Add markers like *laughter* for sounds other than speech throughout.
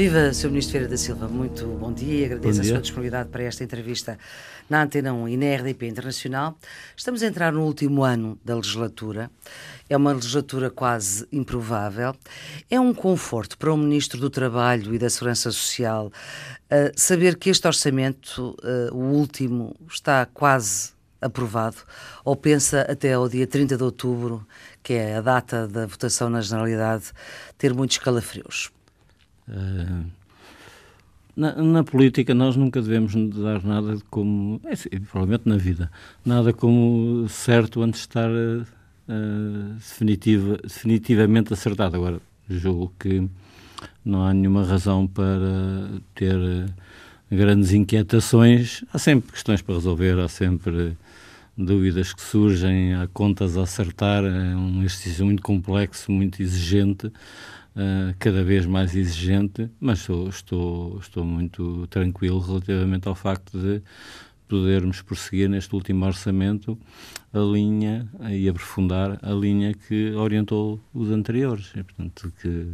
Viva, Sr. Ministro Vieira da Silva, muito bom dia. Agradeço bom dia. a sua disponibilidade para esta entrevista na Antena 1 e na RDP Internacional. Estamos a entrar no último ano da legislatura. É uma legislatura quase improvável. É um conforto para o Ministro do Trabalho e da Segurança Social uh, saber que este orçamento, uh, o último, está quase aprovado ou pensa até ao dia 30 de outubro, que é a data da votação na Generalidade, ter muitos calafrios? Uh, na, na, política nós nunca devemos dar nada como, é, provavelmente na vida, nada como certo antes de estar uh, definitiva, definitivamente acertado. Agora, julgo que não há nenhuma razão para ter grandes inquietações. Há sempre questões para resolver, há sempre dúvidas que surgem, há contas a acertar, é um exercício muito complexo, muito exigente. Uh, cada vez mais exigente, mas estou, estou, estou muito tranquilo relativamente ao facto de podermos prosseguir neste último orçamento a linha e aprofundar a linha que orientou os anteriores, e, portanto, que,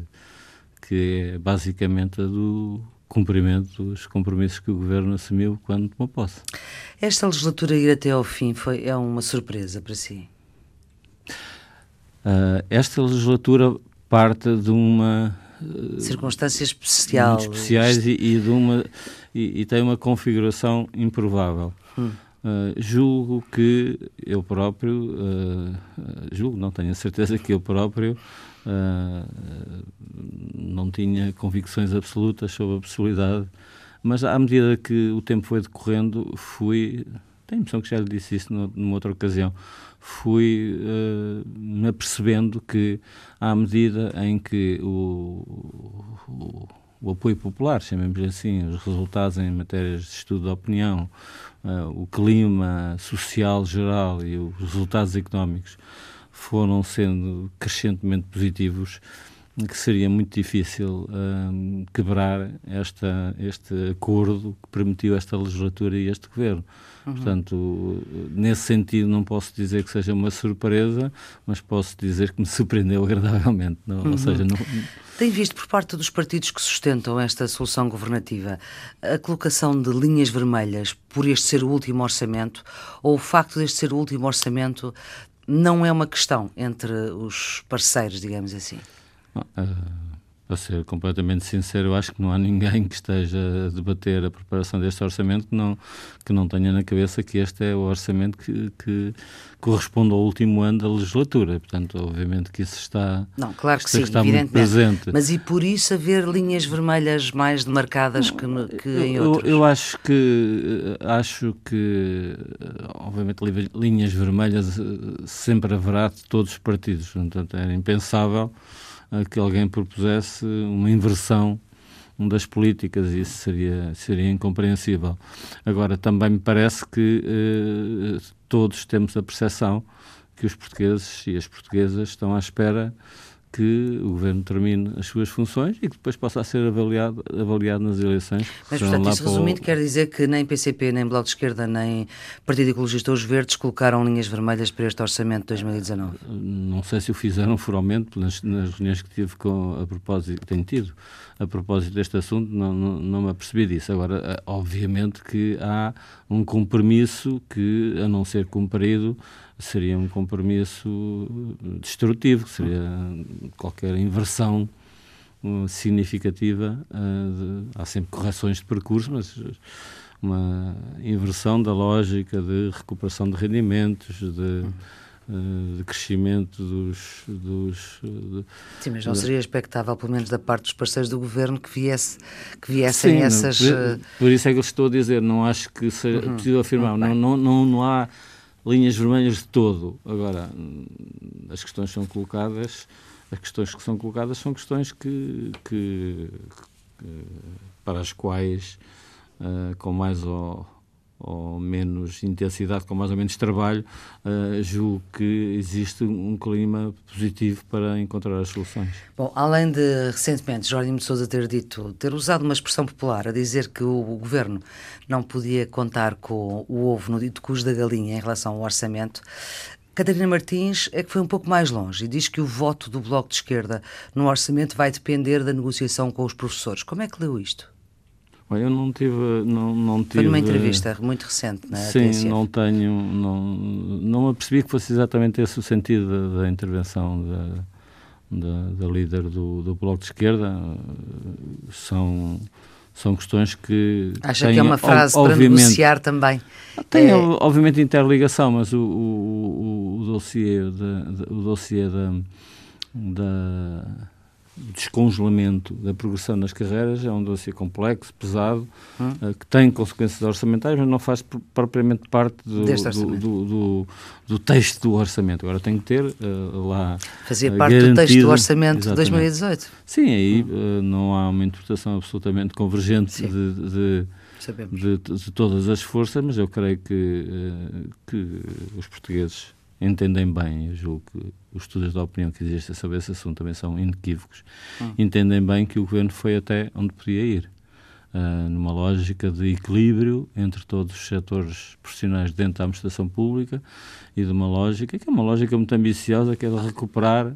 que é basicamente a do cumprimento dos compromissos que o Governo assumiu quando tomou posse. Esta legislatura ir até ao fim foi, é uma surpresa para si? Uh, esta legislatura parte de uma uh, circunstância especial especiais e, e, de uma e, e, tem uma configuração improvável. Hum. Uh, julgo que eu próprio uh, julgo, não tenho a certeza que eu próprio não tinha convicções absolutas sobre a possibilidade, mas à medida que o tempo foi decorrendo, fui tenho a impressão que já lhe disse isso numa outra ocasião, fui uh, me apercebendo que, à medida em que o, o, o apoio popular, chamemos assim, os resultados em matérias de estudo de opinião, uh, o clima social geral e os resultados económicos foram sendo crescentemente positivos, que seria muito difícil um, quebrar esta, este acordo que permitiu esta legislatura e este governo. Uhum. Portanto, nesse sentido, não posso dizer que seja uma surpresa, mas posso dizer que me surpreendeu *laughs* agradavelmente. Não, uhum. Ou seja, não... Tem visto por parte dos partidos que sustentam esta solução governativa a colocação de linhas vermelhas por este ser o último orçamento ou o facto deste ser o último orçamento não é uma questão entre os parceiros, digamos assim? Uh, para ser completamente sincero, eu acho que não há ninguém que esteja a debater a preparação deste orçamento que não, que não tenha na cabeça que este é o orçamento que, que corresponde ao último ano da legislatura. Portanto, obviamente que isso está, não, claro que sim, está muito presente. Mas e por isso haver linhas vermelhas mais demarcadas que, que em outros? Eu, eu acho que, acho que, obviamente, linhas vermelhas eh, sempre haverá de todos os partidos. Portanto, era impensável que alguém propusesse uma inversão das políticas, isso seria, seria incompreensível. Agora, também me parece que eh, todos temos a percepção que os portugueses e as portuguesas estão à espera que o governo termine as suas funções e que depois possa ser avaliado, avaliado nas eleições. Mas, portanto, isso resumindo, o... quer dizer que nem PCP, nem Bloco de Esquerda, nem Partido Ecologista ou os Verdes colocaram linhas vermelhas para este orçamento de 2019? Não sei se o fizeram formalmente nas, nas reuniões que tive com, a propósito, tenho tido, a propósito deste assunto, não, não, não me apercebi disso. Agora, eh, obviamente que há um compromisso que, a não ser cumprido, seria um compromisso destrutivo, seria qualquer inversão uh, significativa. Uh, de, há sempre correções de percurso, mas uma inversão da lógica de recuperação de rendimentos, de de crescimento dos. dos de, Sim, mas não seria expectável, pelo menos da parte dos parceiros do governo, que, viesse, que viessem Sim, essas. Por, por, isso é que eu estou a dizer, não acho que seja uhum. possível afirmar, uhum. não, não, não, não há linhas vermelhas de todo. Agora, as questões são colocadas, as questões que são colocadas são questões que, que, que para as quais, uh, com mais ou ou menos intensidade, com mais ou menos trabalho, uh, julgo que existe um clima positivo para encontrar as soluções. Bom, além de recentemente Jorge de Sousa ter dito, ter usado uma expressão popular a dizer que o, o governo não podia contar com o ovo no dito cujo da galinha em relação ao orçamento, Catarina Martins é que foi um pouco mais longe e diz que o voto do Bloco de Esquerda no orçamento vai depender da negociação com os professores. Como é que leu isto? Eu não tive, não, não tive. Foi numa entrevista muito recente, na Sim, TSF. não tenho, não, não apercebi que fosse exatamente esse o sentido da, da intervenção da, da, da, líder do, do Bloco de Esquerda. São são questões que. Acha têm, que é uma frase para negociar também? Tem, é... obviamente, interligação, mas o, o, o, o dossiê, de, o dossiê da, da descongelamento da progressão nas carreiras é um dossiê complexo, pesado, hum. uh, que tem consequências orçamentais, mas não faz propriamente parte do, do, do, do, texto do orçamento. Agora tem que ter uh, lá. Fazia uh, parte garantido, do texto do orçamento de 2018. Sim, aí hum. não há uma interpretação absolutamente convergente de, de de, de, todas as forças, mas eu creio que, que os portugueses entendem bem, eu julgo que os estudos da opinião que existem sobre esse assunto também são inequívocos, hum. entendem bem que o governo foi até onde podia ir. Uh, numa lógica de equilíbrio entre todos os setores profissionais dentro da administração pública e de uma lógica que é uma lógica muito ambiciosa, que é de recuperar uh,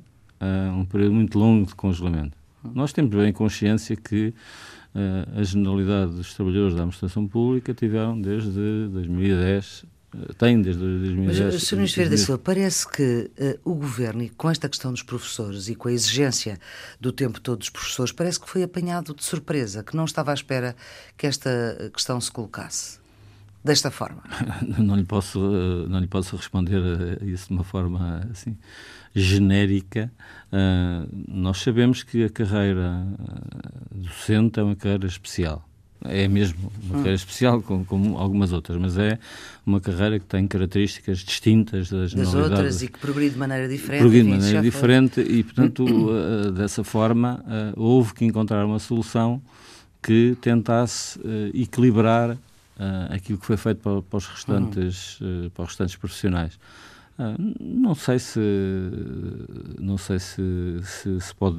um período muito longo de congelamento. Hum. Nós temos bem consciência que uh, a generalidade dos trabalhadores da administração pública tiveram desde 2010 tem desde 2010. Mas, Sr. Ministro da Silva, parece que uh, o Governo, e com esta questão dos professores e com a exigência do tempo todo dos professores, parece que foi apanhado de surpresa, que não estava à espera que esta questão se colocasse desta forma. *laughs* não, lhe posso, não lhe posso responder a isso de uma forma assim genérica. Uh, nós sabemos que a carreira docente é uma carreira especial é mesmo uma carreira especial, como, como, algumas outras, mas é uma carreira que tem características distintas das, das outras e que progride de maneira diferente. Progride de maneira diferente foi. e, portanto, uh, *clears throat* dessa forma, uh, houve que encontrar uma solução que tentasse uh, equilibrar aquilo que foi feito para, para os restantes, para os restantes profissionais. Ah, não sei se não sei se, se, se pode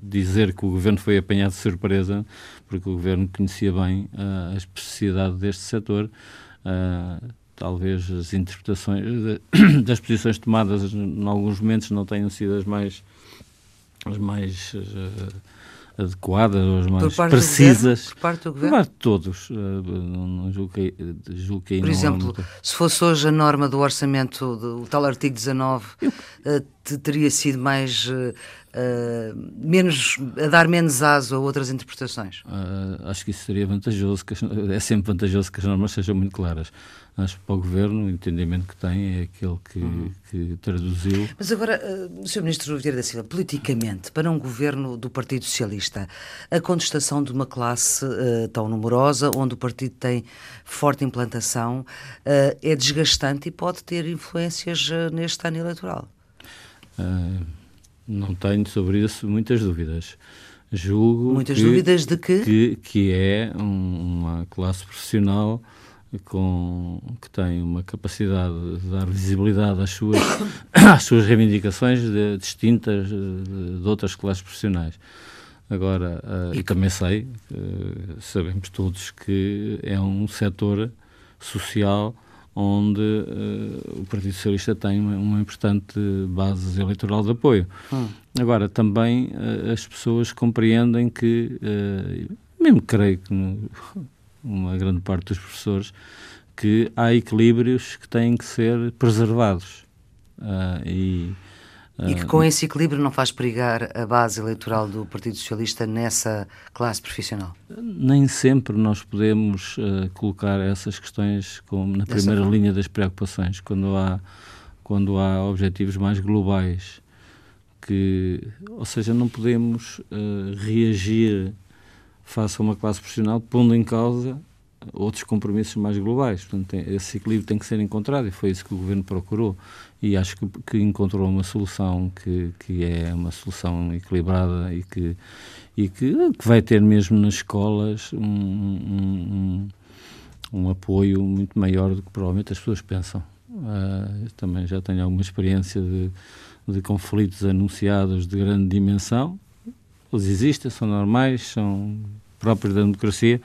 dizer que o governo foi apanhado de surpresa, porque o governo conhecia bem uh, a especificidade deste setor. Uh, talvez as interpretações *coughs* de, das posições tomadas em alguns momentos não tenham sido as mais as mais uh, adequadas ou as mais precisas. por parte do governo? Por parte de todos. Uh, não, julgo que, julgo que Por exemplo, se fosse hoje a norma do orçamento, do tal artigo 19, Eu... uh, teria sido mais. Uh, menos, a dar menos aso a outras interpretações? acho que isso seria vantajoso, as, é sempre vantajoso que as normas sejam muito claras acho que para o Governo o entendimento que tem é aquele que, uhum. que traduziu. Mas agora, uh, Sr. Ministro Vieira da Silva, politicamente, para um governo do Partido Socialista, a contestação de uma classe uh, tão numerosa, onde o partido tem forte implantação, uh, é desgastante e pode ter influências neste ano eleitoral? Não tenho sobre isso muitas dúvidas. Julgo muitas que, dúvidas de que? Que, que é um, uma classe profissional com, que tem uma capacidade de dar visibilidade às suas, *coughs* às suas reivindicações de, distintas de, de, outras classes profissionais. Agora, uh, e, também sei, uh, sabemos todos que é um setor social onde uh, o Partido Socialista tem uma, uma, importante base eleitoral de apoio. Hum. Agora, também as pessoas compreendem que, mesmo creio que no, *laughs* uma grande parte dos professores, que há equilíbrios que têm que ser preservados. Uh, e, uh, e que com esse equilíbrio não faz perigar a base eleitoral do Partido Socialista nessa classe profissional? Nem sempre nós podemos uh, colocar essas questões como na primeira forma. linha das preocupações, quando há, quando há objetivos mais globais. Que, ou seja, não podemos reagir face a uma classe profissional, pondo em causa outros compromissos mais globais. Portanto, tem, esse equilíbrio tem que ser encontrado e foi isso que o Governo procurou. E acho que, que encontrou uma solução que, que é uma solução equilibrada e que, e que, que vai ter mesmo nas escolas um, um, um, um apoio muito maior do que provavelmente as pessoas pensam. Uh, também já tenho alguma experiência de, de conflitos anunciados de grande dimensão eles existem, são normais, são próprios da democracia,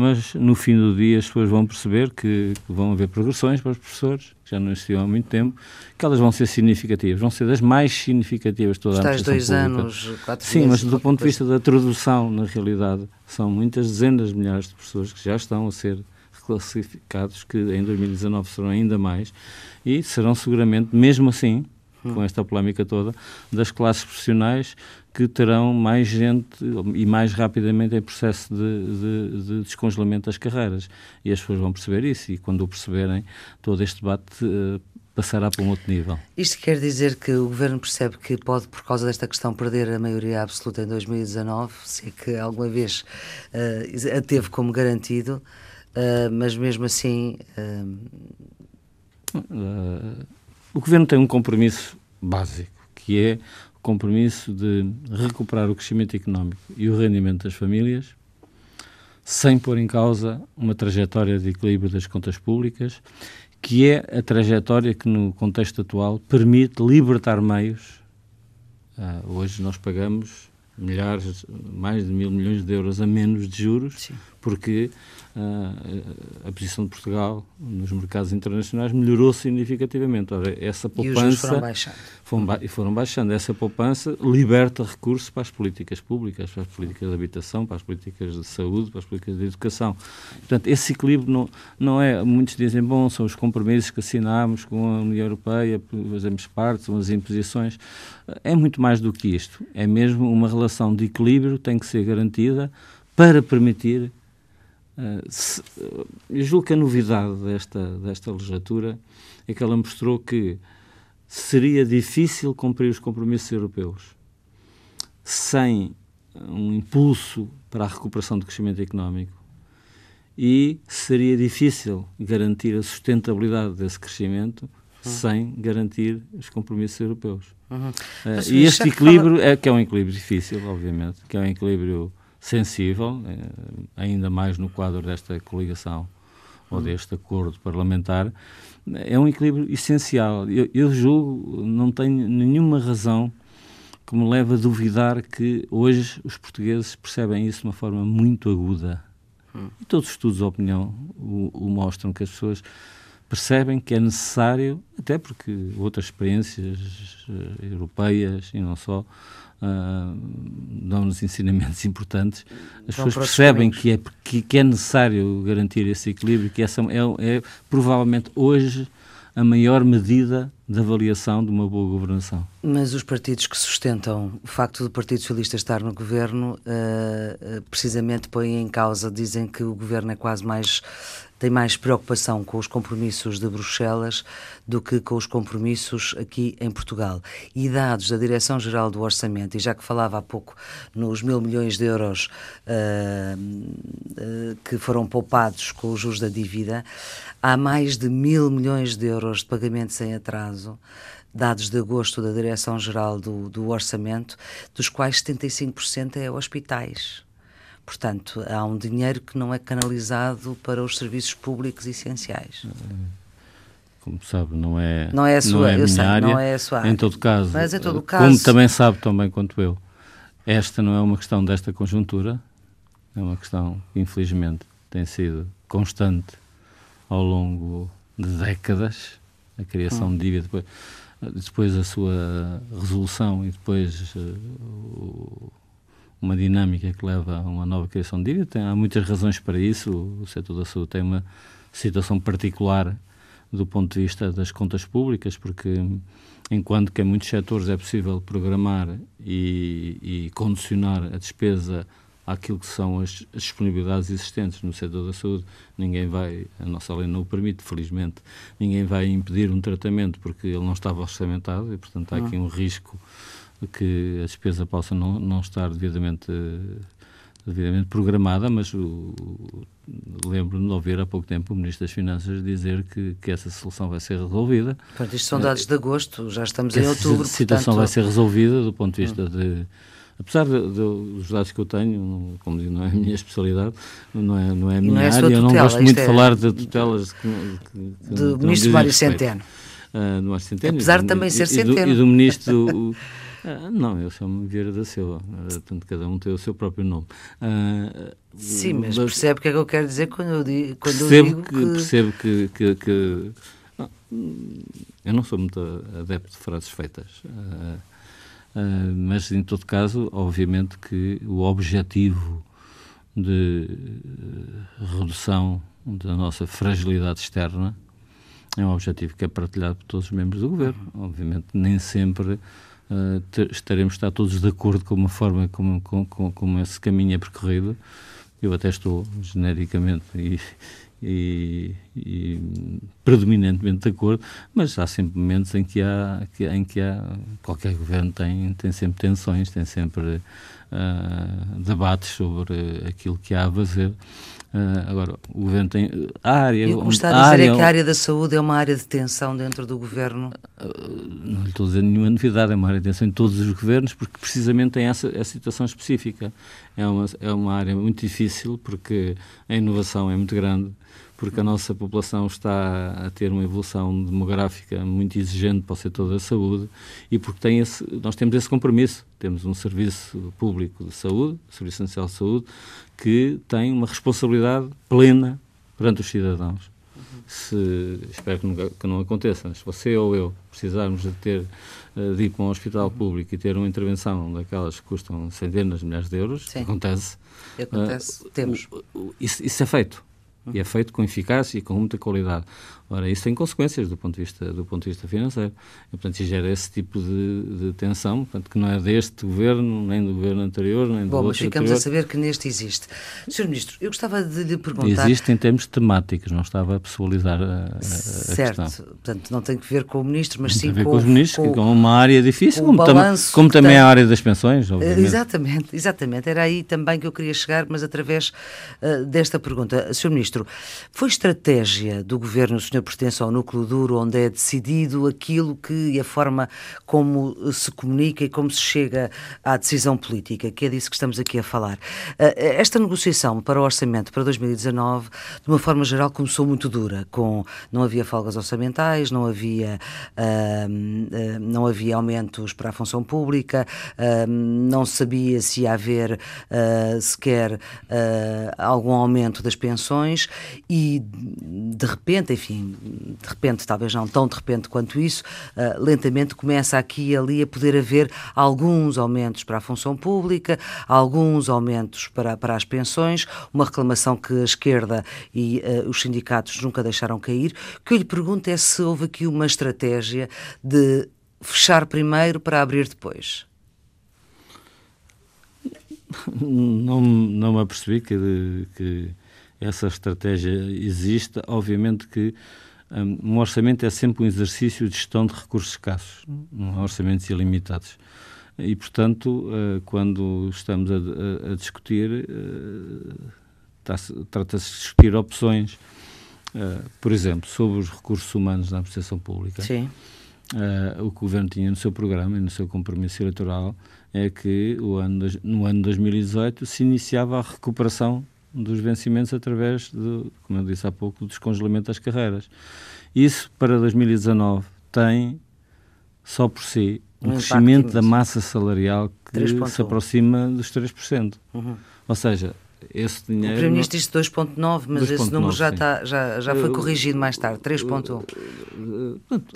mas no fim do dia as pessoas vão perceber que, que vão haver progressões para os professores, que já não existiam há muito tempo, que elas vão ser significativas, vão ser das mais significativas de toda a administração dois pública. anos, quatro Sim, meses, mas do ponto de vista da tradução, na realidade, são muitas dezenas de milhares de professores que já estão a ser reclassificados, que em 2019 serão ainda mais, e serão seguramente, mesmo assim, com hum. esta polémica toda, das classes profissionais que terão mais gente e mais rapidamente em processo de, de, de, descongelamento das carreiras. E as pessoas vão perceber isso, e quando o perceberem, todo este debate uh, passará para um outro nível. Isto quer dizer que o Governo percebe que pode, por causa desta questão, perder a maioria absoluta em 2019, se é que alguma vez uh, a teve como garantido, uh, mas mesmo assim. o Governo tem um compromisso básico, que é compromisso de recuperar o crescimento económico e o rendimento das famílias, sem pôr em causa uma trajetória de equilíbrio das contas públicas, que é a trajetória que, no contexto atual, permite libertar meios. Uh, hoje nós pagamos milhares, mais de mil milhões de euros a menos de juros, Sim. Porque uh, a posição de Portugal nos mercados internacionais melhorou significativamente. Ora, essa poupança. E os foram baixando. Foram, ba foram baixando. Essa poupança liberta recursos para as políticas públicas, para as políticas de habitação, para as políticas de saúde, para as políticas de educação. Portanto, esse equilíbrio não, não é. Muitos dizem, bom, são os compromissos que assinámos com a União Europeia, fazemos parte, são as imposições. É muito mais do que isto. É mesmo uma relação de equilíbrio que tem que ser garantida para permitir se, uh, eu julgo que a novidade desta, desta legislatura é que ela mostrou que seria difícil cumprir os compromissos europeus sem um impulso para a recuperação do crescimento económico e seria difícil garantir a sustentabilidade desse crescimento uhum. sem garantir os compromissos europeus. Uhum. Uh, e este equilíbrio fala... é que é um equilíbrio difícil, obviamente, que é um equilíbrio sensível, eh, ainda mais no quadro desta coligação ou hum. deste acordo parlamentar, é um equilíbrio essencial. Eu, eu julgo, não tenho nenhuma razão que me leve a duvidar que hoje os portugueses percebem isso de uma forma muito aguda. Hum. E todos os estudos de opinião o, o, mostram que as pessoas percebem que é necessário, até porque outras experiências uh, europeias e não só, uh, dão-nos ensinamentos *laughs* importantes, as pessoas percebem que é, que, que, é necessário garantir esse equilíbrio, que essa é, é provavelmente hoje a maior medida de avaliação de uma boa governação. Mas os partidos que sustentam o facto do Partido Socialista estar no governo, uh, precisamente põem em causa, dizem que o governo é quase mais tem mais preocupação com os compromissos de Bruxelas do que com os compromissos aqui em Portugal. E dados da Direção-Geral do Orçamento, e já que falava há pouco nos mil milhões de euros uh, uh, que foram poupados com os juros da dívida, há mais de mil milhões de euros de pagamentos em atraso dados de agosto da Direção-Geral do, do, Orçamento, dos quais 75% é hospitais. Portanto, há um dinheiro que não é canalizado para os serviços públicos essenciais. Como sabe, não é, não é a sua, não é sei, área. Não é a sua área. Em todo caso, Mas em todo caso, como também sabe tão bem quanto eu, esta não é uma questão desta conjuntura, é uma questão que infelizmente tem sido constante ao longo de décadas, a criação hum. de dívida, depois, depois a sua resolução e depois uh, uma dinâmica que leva a uma nova criação de dívida. Tem, há muitas razões para isso. O setor da saúde tem uma situação particular do ponto de vista das contas públicas, porque enquanto que em muitos setores é possível programar e, e condicionar a despesa àquilo que são as, as, disponibilidades existentes no setor da saúde, ninguém vai, a nossa lei não o permite, felizmente, ninguém vai impedir um tratamento porque ele não estava orçamentado e, portanto, há aqui um risco que a despesa possa não, não estar devidamente, devidamente programada, mas lembro-me de ouvir há pouco tempo o Ministro das Finanças dizer que, que essa solução vai ser resolvida. Portanto, isto são dados de agosto, já estamos em outubro. A situação portanto... vai ser resolvida do ponto de vista hum. de apesar de, de, dos dados que eu tenho, como digo, não é a minha especialidade, não é, não é a minha não é área, eu não gosto muito de é falar de tutelas que, que, do Ministro Mário Centeno. Uh, do Mário Centeno. Apesar de também ser Centeno. E do, e do Ministro *laughs* Uh, não, eu chamo-me Vieira da Silva, uh, portanto cada um tem o seu próprio nome. Uh, Sim, mas, mas percebe o que é que eu quero dizer quando eu digo, quando percebo eu digo que, que... Percebo que, que, que eu não sou muito adepto de frases feitas, mas em todo caso, obviamente que o objetivo de redução da nossa fragilidade externa é um objetivo que é partilhado por todos os membros do governo. Obviamente, nem sempre uh, estaremos estar todos de acordo com uma forma como, com, com, como esse caminho é percorrido. Eu até estou genericamente e, e, e, predominantemente de acordo, mas há sempre momentos em que há, em que há qualquer governo tem, tem sempre tensões, tem sempre uh, debates sobre aquilo que há a fazer. Uh, agora, o governo tem. A área. E o que me está a dizer área, é que a área da saúde é uma área de tensão dentro do governo? Uh, não lhe estou a dizer nenhuma novidade, é uma área de tensão em todos os governos, porque precisamente tem essa, essa situação específica. É uma, é uma área muito difícil, porque a inovação é muito grande, porque a nossa população está a ter uma evolução demográfica muito exigente para o setor da saúde e porque tem esse, nós temos esse compromisso. Temos um serviço público de saúde, Serviço Nacional de Saúde, que tem uma responsabilidade plena perante os cidadãos. Se, espero que, nunca, que não aconteça, se você ou eu precisarmos de ter eh, de ir para um hospital público e ter uma intervenção daquelas que custam centenas de milhares de euros, Sim. acontece. Acontece, uh, temos. Isso, isso é feito. E é feito com eficácia e com muita qualidade. Ora, isso tem consequências do ponto de vista, do ponto de vista financeiro. E, portanto, isso gera esse tipo de, de tensão, portanto, que não é deste governo, nem do governo anterior, nem do Bom, outro mas ficamos anterior. a saber que neste existe. Sr. Ministro, eu gostava de lhe perguntar... Existe em termos temáticos, não estava a pessoalizar a, a, certo. questão. portanto, não tem que ver com o Ministro, mas não sim tem a ver com, com os ministros, com, que é uma área difícil, como, tam, como também tem... a área das pensões, obviamente. Exatamente, exatamente. Era aí também que eu queria chegar, mas através uh, desta pergunta. Sr. Ministro, foi estratégia do Governo, o pertence ao núcleo duro, onde é decidido aquilo que e a forma como se comunica e como se chega à decisão política, que é disso que estamos aqui a falar. Uh, esta negociação para o orçamento para 2019, de uma forma geral, começou muito dura, com não havia folgas orçamentais, não havia, uh, não havia aumentos para a função pública, não sabia se ia haver sequer algum aumento das pensões e de repente, enfim, de repente, talvez não tão de repente quanto isso, uh, lentamente começa aqui e ali a poder haver alguns aumentos para a função pública, alguns aumentos para, para as pensões, uma reclamação que a esquerda e uh, os sindicatos nunca deixaram cair. O que eu lhe pergunto é se houve aqui uma estratégia de fechar primeiro para abrir depois. Não, não me apercebi que, que essa estratégia existe. Obviamente que um, um, orçamento é sempre um exercício de gestão de recursos escassos, não há orçamentos ilimitados. E, portanto, uh, quando estamos a, a, discutir, uh, trata-se de discutir opções, uh, por exemplo, sobre os recursos humanos na administração pública. Sim. Uh, o que o Governo tinha no seu programa e no seu compromisso eleitoral é que ano, no ano 2018 se iniciava a recuperação dos vencimentos através, de, como eu disse há pouco, do descongelamento das carreiras. Isso, para 2019, tem, só por si, um, um crescimento da massa salarial que se aproxima dos 3%. Uhum. Ou seja, esse dinheiro... O Primeiro-Ministro disse 2,9, mas 2. esse número já, está, já, já foi corrigido mais tarde, 3,1.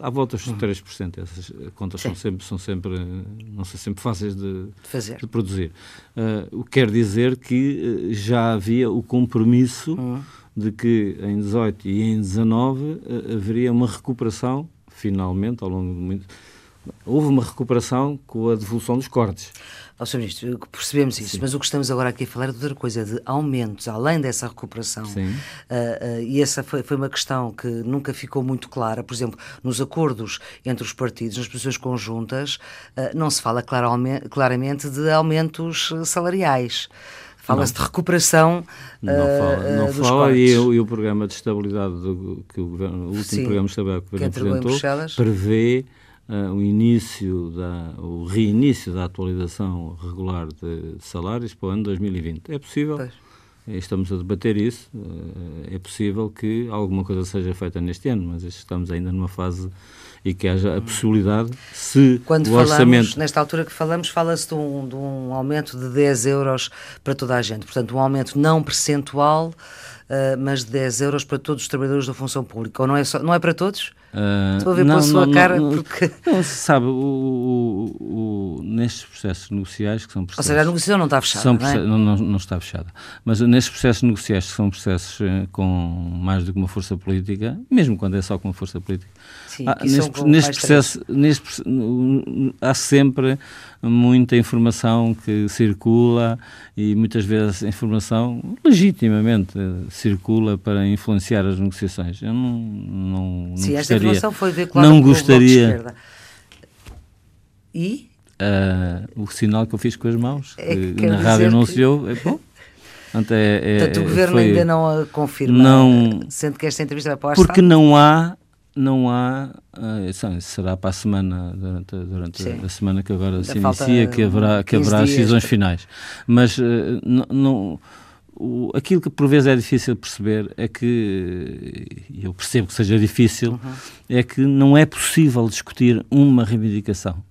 À volta dos 3%. Essas contas são sempre, são sempre, não são sempre fáceis de, de, Fazer. de produzir. Uh, o que quer dizer que já havia o compromisso uhum. de que em 18 e em 19 uh, haveria uma recuperação, finalmente, ao longo de muito... Houve uma recuperação com a devolução dos cortes. Ao Sr. Ministro, percebemos isso, Sim. mas o que estamos agora aqui a falar é de outra coisa, de aumentos, além dessa recuperação. Sim. Uh, uh, e essa foi, foi, uma questão que nunca ficou muito clara. Por exemplo, nos acordos entre os partidos, nas posições conjuntas, uh, não se fala claramente de aumentos salariais. Fala-se de recuperação não fala, não dos fala. E, o, e o programa de estabilidade do, que o, governo, o último Sim, programa de estabilidade que o governo apresentou prevê o início, da, o reinício da atualização regular de, salários para o ano 2020. É possível? Pois. Estamos a debater isso. Uh, é possível que alguma coisa seja feita neste ano, mas estamos ainda numa fase e que haja a possibilidade, se Quando o falamos, orçamento... nesta altura que falamos, fala-se de, um, de um aumento de 10 euros para toda a gente. Portanto, um aumento não percentual, uh, mas de 10 euros para todos os trabalhadores da função pública. Ou não é, só, não é para todos? Uh, Estou a ver não, pela sua não, cara não, porque... Não, sabe, o, o, o, nestes processos negociais que são processos... Ou seja, a negociação não está fechada, são não, é? não, não, não, está fechada. Mas nestes processos negociais que são processos eh, com mais do que uma força política, mesmo quando é só com uma força política, Sim, há, neste, neste processo, neste, há sempre muita informação que circula e muitas vezes a informação legitimamente circula para influenciar as negociações. Eu não, não, não Sim, gostaria, esta informação foi veiculada não gostaria E? Uh, o sinal que eu fiz com as mãos, é que na rádio anunciou, que... é bom. Portanto, é, é, Portanto, o é, Governo foi, ainda não a confirma, não, sendo que esta entrevista vai para Porque não há não há, uh, será para a semana, durante, durante a semana que agora se inicia, que haverá, que haverá as decisões finais. Mas uh, não, não o, aquilo que por vezes é difícil perceber é que, e eu percebo que seja difícil, uhum. é que não é possível discutir uma reivindicação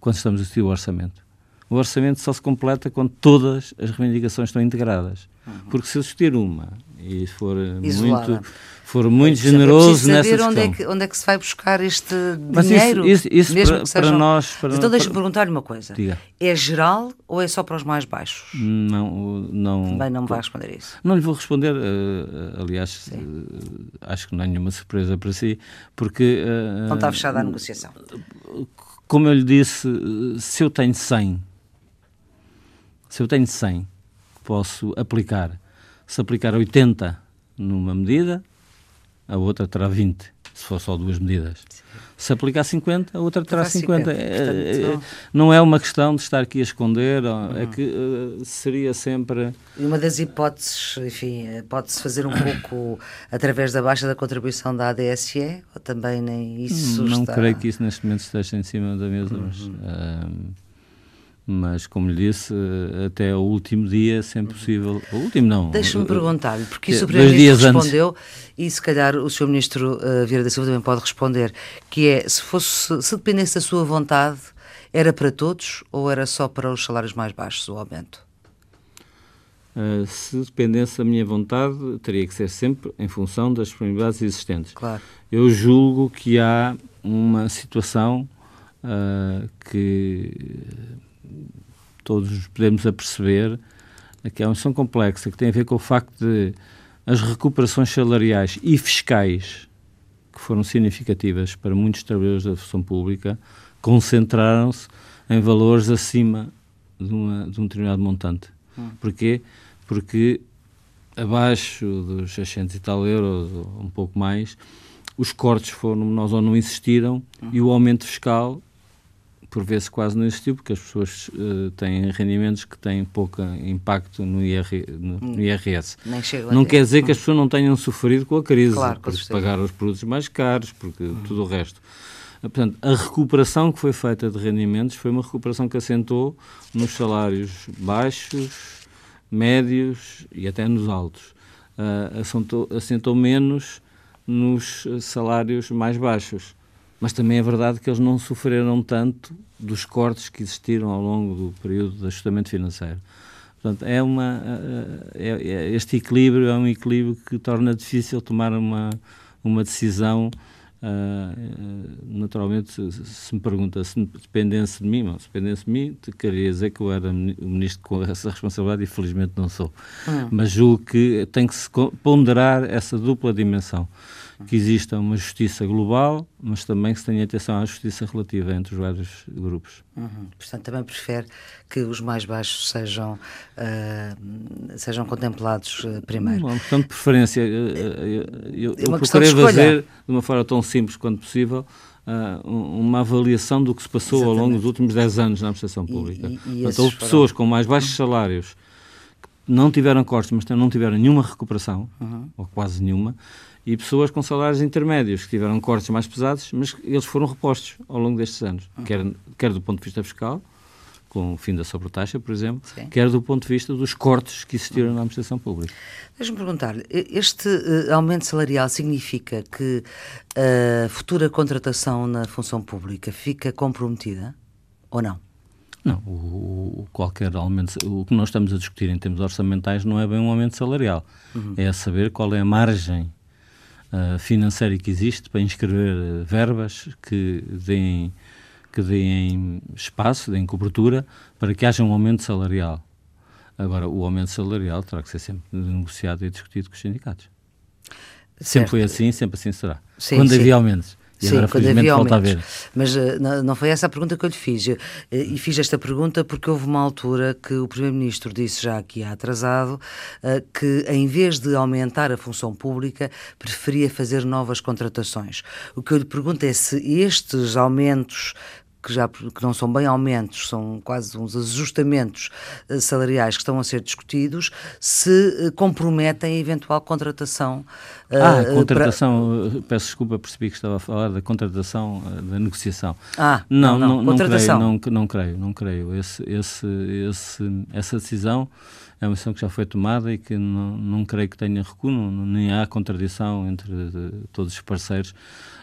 quando estamos a discutir o orçamento. O orçamento só se completa quando todas as reivindicações estão integradas. Uhum. Porque se eu discutir uma e for Isolada. muito for muito generoso nessa questão. Onde é, que, onde é que se vai buscar este Mas dinheiro? Isso, isso, isso mesmo para, sejam... para, nós... Para então deixa-me perguntar-lhe uma coisa. Diga. É geral ou é só para os mais baixos? Não, não... Também não me vai responder isso. Não lhe vou responder, uh, aliás, uh, acho que não é nenhuma surpresa para si, porque... Uh, não está fechada a negociação. Como eu lhe disse, se eu tenho 100, se eu tenho 100, posso aplicar. Se aplicar 80 numa medida, a outra terá 20, se for só duas medidas. Sim. Se aplicar 50, a outra terá 50. 50. É, é, não é uma questão de estar aqui a esconder, é uhum. é que uh, seria sempre. E uma das hipóteses, enfim, eh, pode-se fazer um pouco através da baixa da contribuição da ADSE, ou também nem isso Não está... creio que isso neste momento esteja em cima da mesa, uhum. mas. Uh, mas como lhe disse, até o último dia, sempre possível. O último não. Deixe-me perguntar-lhe, porque isso o Primeiro-Ministro respondeu, antes. e se calhar o Sr. Ministro uh, Vieira da Silva também pode responder, que é, se, fosse, se dependesse da sua vontade, era para todos ou era só para os salários mais baixos o aumento? Uh, se dependesse da minha vontade, teria que ser sempre em função das disponibilidades existentes. Claro. Eu julgo que há uma situação uh, que todos podemos aperceber que é uma questão complexa, que tem a ver com o facto de as recuperações salariais e fiscais, que foram significativas para muitos trabalhadores da função pública, concentraram-se em valores acima de, uma, de um determinado montante. Hum. Porquê? Porque abaixo dos 600 e tal euros, ou um pouco mais, os cortes foram menores ou não existiram hum. e o aumento fiscal por vezes quase não existiu, porque as pessoas uh, têm rendimentos que têm pouco impacto no, IR, no, no IRS. não quer dizer que as pessoas não tenham sofrido com a crise, claro, porque pagaram os produtos mais caros, porque hum. tudo o resto. Eh, portanto, a recuperação que foi feita de rendimentos foi uma recuperação que assentou nos salários baixos, médios e até nos altos. Uh, assentou, assentou menos nos salários mais baixos. Mas também é verdade que eles não sofreram tanto dos cortes que existiram ao longo do período de ajustamento financeiro. Portanto, é uma, é, é, este equilíbrio é um equilíbrio que torna difícil tomar uma, uma decisão. Uh, naturalmente, se, se, me pergunta se dependesse de mim, se dependesse de mim, te queria dizer que eu era o ministro com essa responsabilidade e felizmente não sou. Hum. Mas julgo que tem que se ponderar essa dupla dimensão que exista uma justiça global, mas também que se tenha atenção à justiça relativa entre os vários grupos. Uhum. Portanto, também prefere que os mais baixos sejam, uh, sejam contemplados uh, primeiro. Não, portanto, de preferência, eu, eu, é eu procurei fazer de uma forma tão simples quanto possível uh, uma avaliação do que se passou Exatamente. ao longo dos últimos 10 anos na administração pública. E, e, e portanto, houve pessoas com mais baixos salários que não tiveram cortes, mas não tiveram nenhuma recuperação, uhum. ou quase nenhuma, e pessoas com salários intermédios que tiveram cortes mais pesados, mas eles foram repostos ao longo destes anos, quer, quer do ponto de vista fiscal, com o fim da sobretaxa, por exemplo, Sim. quer do ponto de vista dos cortes que existiram na administração pública. Deixa-me perguntar, este uh, aumento salarial significa que a futura contratação na função pública fica comprometida ou não? Não, o, o, qualquer aumento, o que nós estamos a discutir em termos orçamentais não é bem um aumento salarial, uhum. é saber qual é a margem uh, financeira que existe para inscrever verbas que deem que deem espaço, deem cobertura para que haja um aumento salarial. Agora, o aumento salarial terá que ser sempre negociado e discutido com os sindicatos. Certo. Sempre foi assim, sempre assim será. Sim, quando sim. havia aumentos. E Sim, agora, quando havia aumentos. Mas uh, não, não, foi essa a pergunta que eu lhe fiz. Uh, e fiz esta pergunta porque houve uma altura que o Primeiro-Ministro disse já aqui há atrasado uh, que, em vez de aumentar a função pública, preferia fazer novas contratações. O que eu lhe pergunto é se estes aumentos que já que não são bem aumentos, são quase uns ajustamentos uh, salariais que estão a ser discutidos, se uh, comprometem a eventual contratação. Uh, ah, contratação, para... peço desculpa, percebi que estava a falar da contratação, da negociação. Ah, não, não, não, não contratação. creio, não, não creio, não creio. Esse, esse, esse, essa decisão é uma decisão que já foi tomada e que não, não creio que tenha recuo, nem há contradição entre todos os parceiros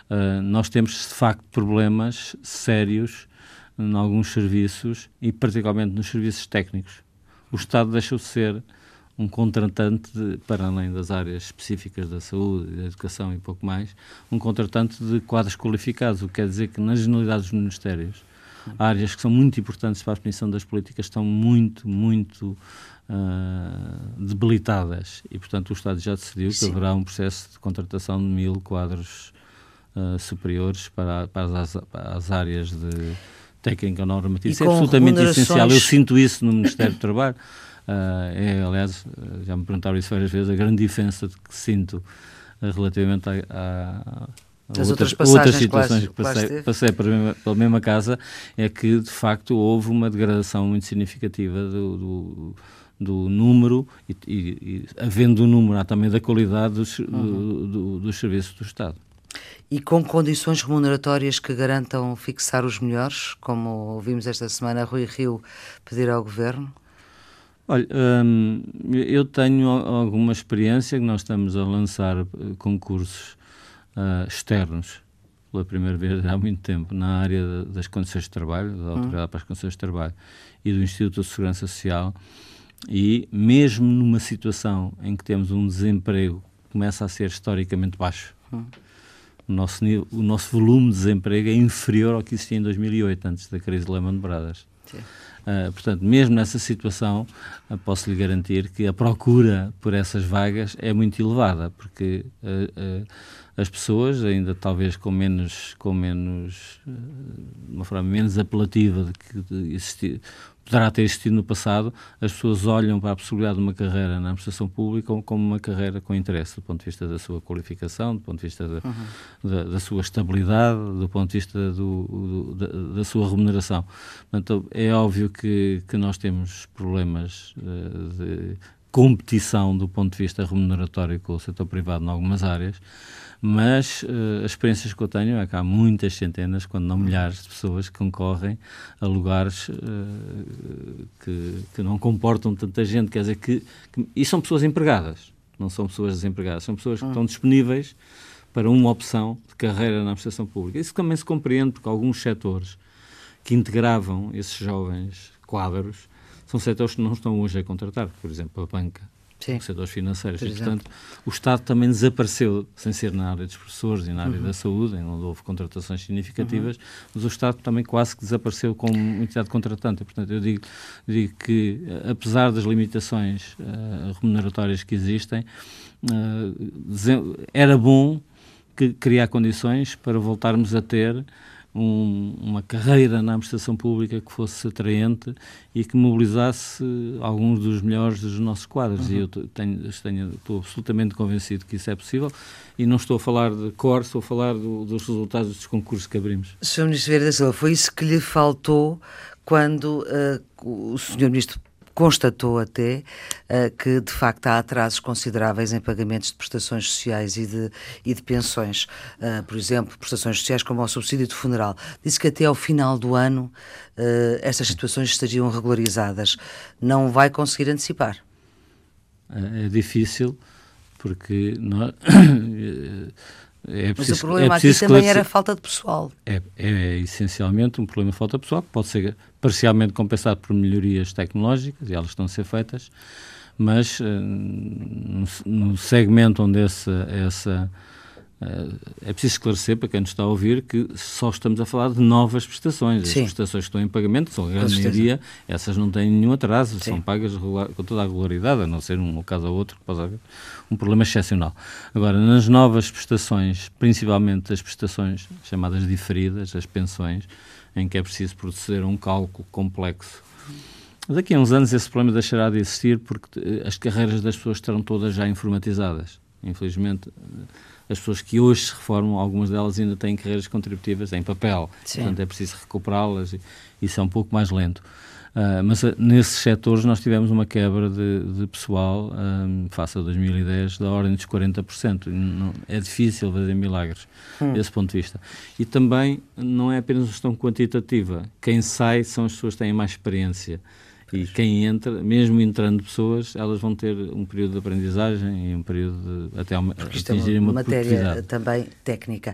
Uh, nós temos, de facto, problemas sérios em alguns serviços e, particularmente, nos serviços técnicos. O Estado deixou de ser um contratante, de, para além das áreas específicas da saúde, da educação e pouco mais, um contratante de quadros qualificados, o que quer dizer que nas generalidades dos ministérios, áreas que são muito importantes para a definição das políticas estão muito, muito uh, debilitadas e, portanto, o Estado já decidiu Sim. que haverá um processo de contratação de mil quadros uh, superiores para, para, as, para, as, áreas de técnica normativa. Isso é absolutamente essencial. Eu sinto isso no Ministério do Trabalho. Uh, é, aliás, já me perguntaram isso várias vezes, a grande diferença que sinto relativamente a, a as outras, outras, outras situações que passei, passei pela, mesma, pela mesma casa é que, de facto, houve uma degradação muito significativa do, do, do número e, e, e, havendo o número, há também da qualidade dos, uhum. do, dos serviços do Estado. E com condições remuneratórias que garantam fixar os melhores, como ouvimos esta semana Rui Rio pedir ao Governo? Olha, hum, eu tenho alguma experiência que nós estamos a lançar eh, concursos uh, externos pela primeira vez há muito tempo na área das condições de trabalho, da. Autoridade hum. para as Condições de Trabalho e do Instituto de Segurança Social e mesmo numa situação em que temos um desemprego que começa a ser historicamente baixo, hum o nosso, o nosso volume de desemprego é inferior ao que existia em 2008, antes da crise de Lehman Brothers. Uh, portanto, mesmo nessa situação, uh, posso lhe garantir que a procura por essas vagas é muito elevada, porque uh, as pessoas, ainda talvez com menos, com menos, de uma forma menos apelativa de que existir, poderá ter existido no passado, as pessoas olham para a possibilidade de uma carreira na administração pública como uma carreira com interesse, do ponto de vista da sua qualificação, do ponto de vista da, uhum. da, da sua estabilidade, do ponto de vista do, do, da, da, sua remuneração. Portanto, é óbvio que, que nós temos problemas uh, de competição do ponto de vista remuneratório com o setor privado em algumas áreas, mas uh, as experiências que eu tenho é que há muitas centenas, quando não milhares de pessoas que concorrem a lugares uh, que, que, não comportam tanta gente, quer dizer que, que, e são pessoas empregadas, não são pessoas desempregadas, são pessoas que estão disponíveis para uma opção de carreira na administração pública. Isso também se compreende porque alguns setores que integravam esses jovens quadros são setores que não estão hoje a contratar, por exemplo, a banca, Sim. setores financeiros. e, portanto, o Estado também desapareceu, sem ser na área dos professores e na área uhum. da saúde, onde houve contratações significativas, uhum. mas o Estado também quase que desapareceu como entidade contratante. Portanto, eu digo, digo que, eh, apesar das limitações uh, remuneratórias que existem, uh, era bom que criar condições para voltarmos a ter um, uma carreira na administração pública que fosse atraente e que mobilizasse alguns dos melhores dos nossos quadros. Uhum. E eu tenho, tenho, estou absolutamente convencido que isso é possível. E não estou a falar de cor, estou a falar do, dos resultados dos concursos que abrimos. Sr. Ministro Vieira da Silva, foi isso que lhe faltou quando uh, o Sr. Ministro constatou até uh, que, de facto, há atrasos consideráveis em pagamentos de prestações sociais e de, e de pensões. Uh, por exemplo, prestações sociais como o subsídio de funeral. Disse que até ao final do ano uh, estas situações estariam regularizadas. Não vai conseguir antecipar? É, é difícil, porque nós. É preciso, *coughs* Mas o problema é aqui também era falta de pessoal. É, é, essencialmente um problema de falta de pessoal, que pode ser parcialmente compensado por melhorias tecnológicas, e elas estão a ser feitas, mas uh, no, segmento onde essa, essa uh, é preciso esclarecer para quem nos está a ouvir que só estamos a falar de novas prestações. Sim. As prestações que estão em pagamento são a grande maioria, essas não têm nenhum atraso, Sim. são pagas com toda a regularidade, a não ser um caso ou outro que possa haver um problema excepcional. Agora, nas novas prestações, principalmente as prestações chamadas diferidas, as pensões, em que é preciso proceder a um cálculo complexo. Daqui a uns anos esse problema deixará de existir porque eh, as carreiras das pessoas estarão todas já informatizadas. Infelizmente, eh, as pessoas que hoje se reformam, algumas delas ainda têm carreiras contributivas em papel. Sim. Portanto, é preciso recuperá-las e isso é um pouco mais lento. Uh, mas uh, nesses setores nós tivemos uma quebra de, de pessoal, um, face a 2010, da ordem dos 40%. Não, é difícil fazer milagres hum. desse ponto de vista. E também não é apenas uma questão quantitativa. Quem sai são as pessoas que têm mais experiência. E quem entra, mesmo entrando pessoas, elas vão ter um período de aprendizagem e um período de, até Porque isto atingirem é uma, uma matéria também técnica.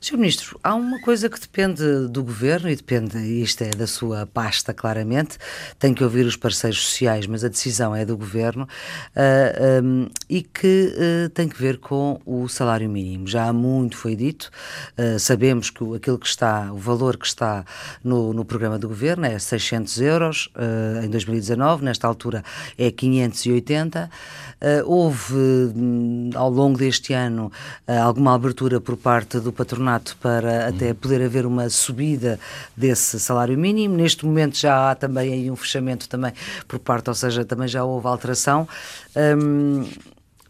Sr. Ministro, há uma coisa que depende do Governo e depende, isto é da sua pasta claramente, tem que ouvir os parceiros sociais, mas a decisão é do Governo, uh, ah, um, e que uh, tem que ver com o salário mínimo. Já há muito foi dito, uh, sabemos que aquilo que está, o valor que está no, no programa do Governo é 600 euros em 2019, nesta altura é 580. Uh, houve, hum, ao longo deste ano, uh, alguma abertura por parte do patronato para uhum. até poder haver uma subida desse salário mínimo. Neste momento já há também aí um fechamento também por parte, ou seja, também já houve alteração. Um,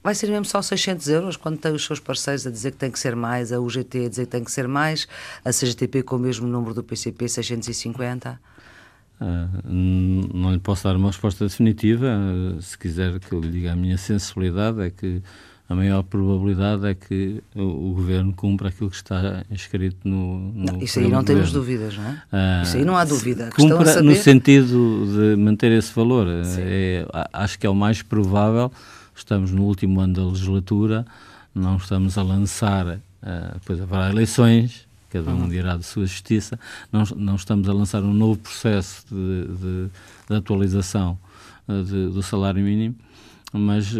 vai ser mesmo só 600 euros quando tem os seus parceiros a dizer que tem que ser mais, a UGT a dizer que tem que ser mais, a CGTP com o mesmo número do PCP, 650? Uh, não lhe posso dar uma resposta definitiva. Uh, se quiser que eu lhe diga a minha sensibilidade, é que a maior probabilidade é que o, o governo cumpra aquilo que está escrito no. no não, isso aí não temos dúvidas, não é? Uh, isso aí não há dúvida. cumpra saber... no sentido de manter esse valor. É, acho que é o mais provável. Estamos no último ano da legislatura, não estamos a lançar. depois haverá eleições, cada um uhum. dirá de sua justiça. Não, não estamos a lançar um novo processo de, de, de atualização uh, de, do salário mínimo, mas uh,